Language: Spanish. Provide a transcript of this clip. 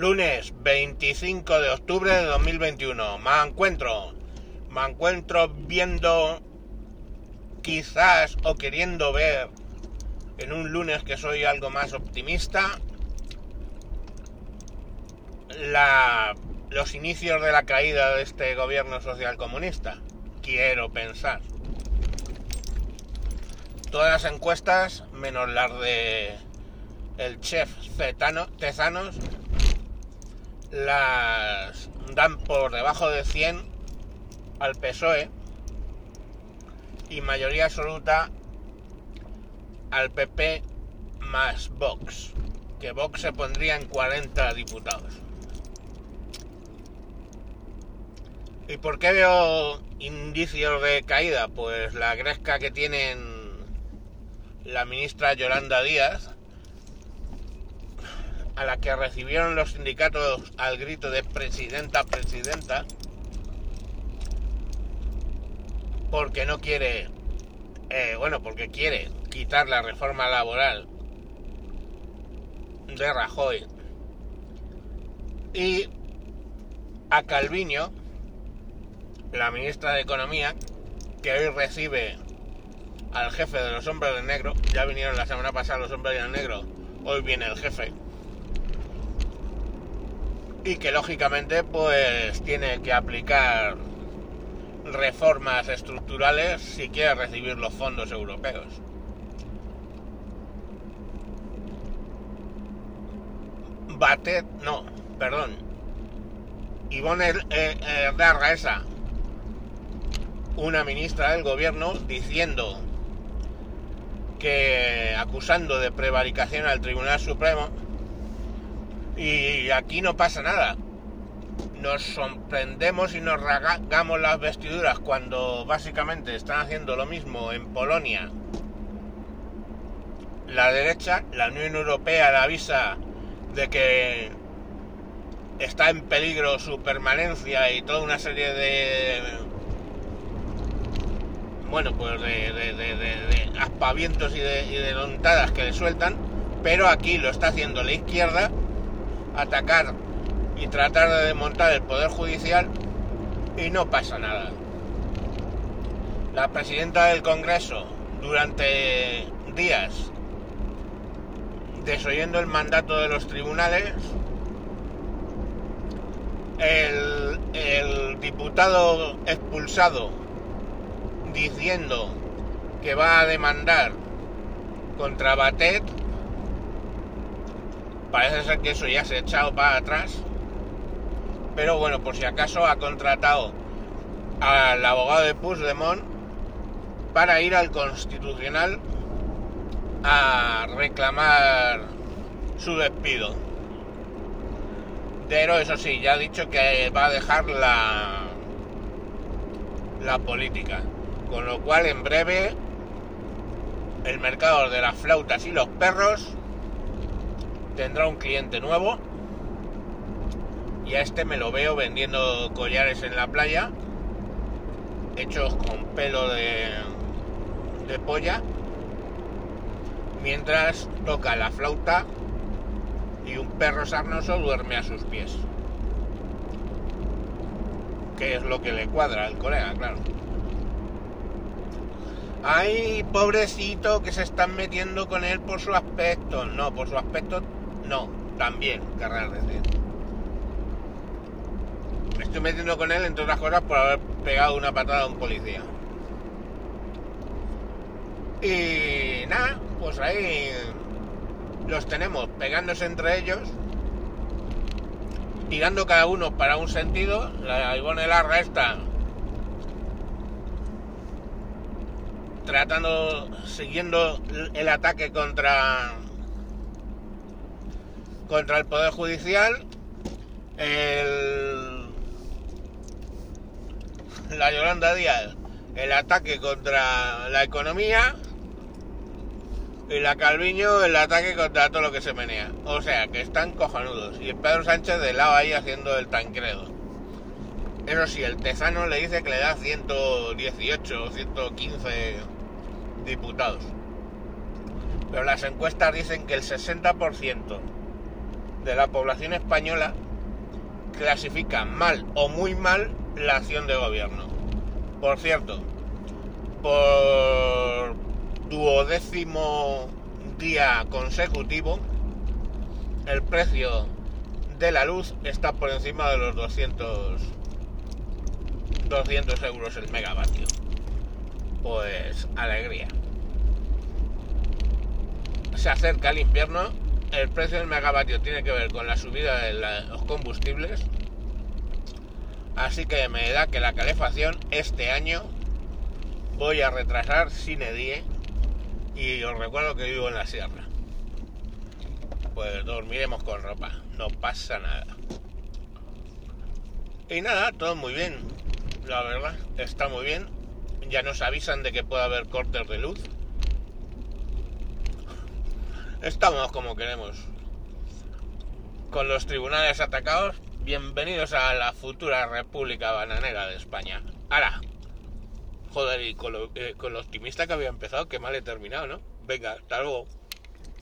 Lunes 25 de octubre de 2021. Me encuentro. Me encuentro viendo quizás o queriendo ver en un lunes que soy algo más optimista la, los inicios de la caída de este gobierno social comunista. Quiero pensar. Todas las encuestas, menos las de el chef Tezanos, las dan por debajo de 100 al PSOE y mayoría absoluta al PP más Vox, que Vox se pondría en 40 diputados. ¿Y por qué veo indicios de caída? Pues la gresca que tienen la ministra Yolanda Díaz, a la que recibieron los sindicatos al grito de presidenta, presidenta, porque no quiere, eh, bueno, porque quiere quitar la reforma laboral de Rajoy. Y a Calviño, la ministra de Economía, que hoy recibe al jefe de los hombres de negro, ya vinieron la semana pasada los hombres de negro, hoy viene el jefe, y que lógicamente pues tiene que aplicar reformas estructurales si quiere recibir los fondos europeos. Batet, no, perdón. Ivonne Darra esa, una ministra del gobierno, diciendo que acusando de prevaricación al Tribunal Supremo y aquí no pasa nada. Nos sorprendemos y nos rasgamos las vestiduras cuando básicamente están haciendo lo mismo en Polonia. La derecha, la Unión Europea le avisa de que está en peligro su permanencia y toda una serie de bueno pues de aspavientos y de, y de lontadas que le sueltan pero aquí lo está haciendo la izquierda atacar y tratar de desmontar el poder judicial y no pasa nada. La presidenta del congreso durante días desoyendo el mandato de los tribunales el, el diputado expulsado diciendo que va a demandar contra Batet, parece ser que eso ya se ha echado para atrás, pero bueno, por si acaso ha contratado al abogado de Puigdemont para ir al Constitucional a reclamar su despido. Pero eso sí, ya ha dicho que va a dejar la, la política. Con lo cual en breve el mercado de las flautas y los perros tendrá un cliente nuevo. Y a este me lo veo vendiendo collares en la playa, hechos con pelo de, de polla, mientras toca la flauta y un perro sarnoso duerme a sus pies. Que es lo que le cuadra al colega, claro. Ay, pobrecito, que se están metiendo con él por su aspecto. No, por su aspecto, no, también, querrás decir. Me estoy metiendo con él, entre otras cosas, por haber pegado una patada a un policía. Y nada, pues ahí los tenemos pegándose entre ellos, tirando cada uno para un sentido. La Ivonne Larra esta tratando, siguiendo el ataque contra contra el Poder Judicial, el, la Yolanda Díaz, el ataque contra la economía y la Calviño, el ataque contra todo lo que se menea. O sea, que están cojonudos. Y el Pedro Sánchez de lado ahí haciendo el tancredo. Eso sí, el Tezano le dice que le da 118 o 115 diputados. Pero las encuestas dicen que el 60% de la población española clasifica mal o muy mal la acción de gobierno. Por cierto, por duodécimo día consecutivo, el precio de la luz está por encima de los 200, 200 euros el megavatio. Pues alegría. Se acerca el invierno, el precio del megavatio tiene que ver con la subida de los combustibles, así que me da que la calefacción este año voy a retrasar sin edie y os recuerdo que vivo en la sierra. Pues dormiremos con ropa, no pasa nada. Y nada, todo muy bien, la verdad, está muy bien. Ya nos avisan de que puede haber cortes de luz. Estamos como queremos. Con los tribunales atacados, bienvenidos a la futura República Bananera de España. Ahora, joder, y con lo, eh, con lo optimista que había empezado, qué mal he terminado, ¿no? Venga, hasta luego.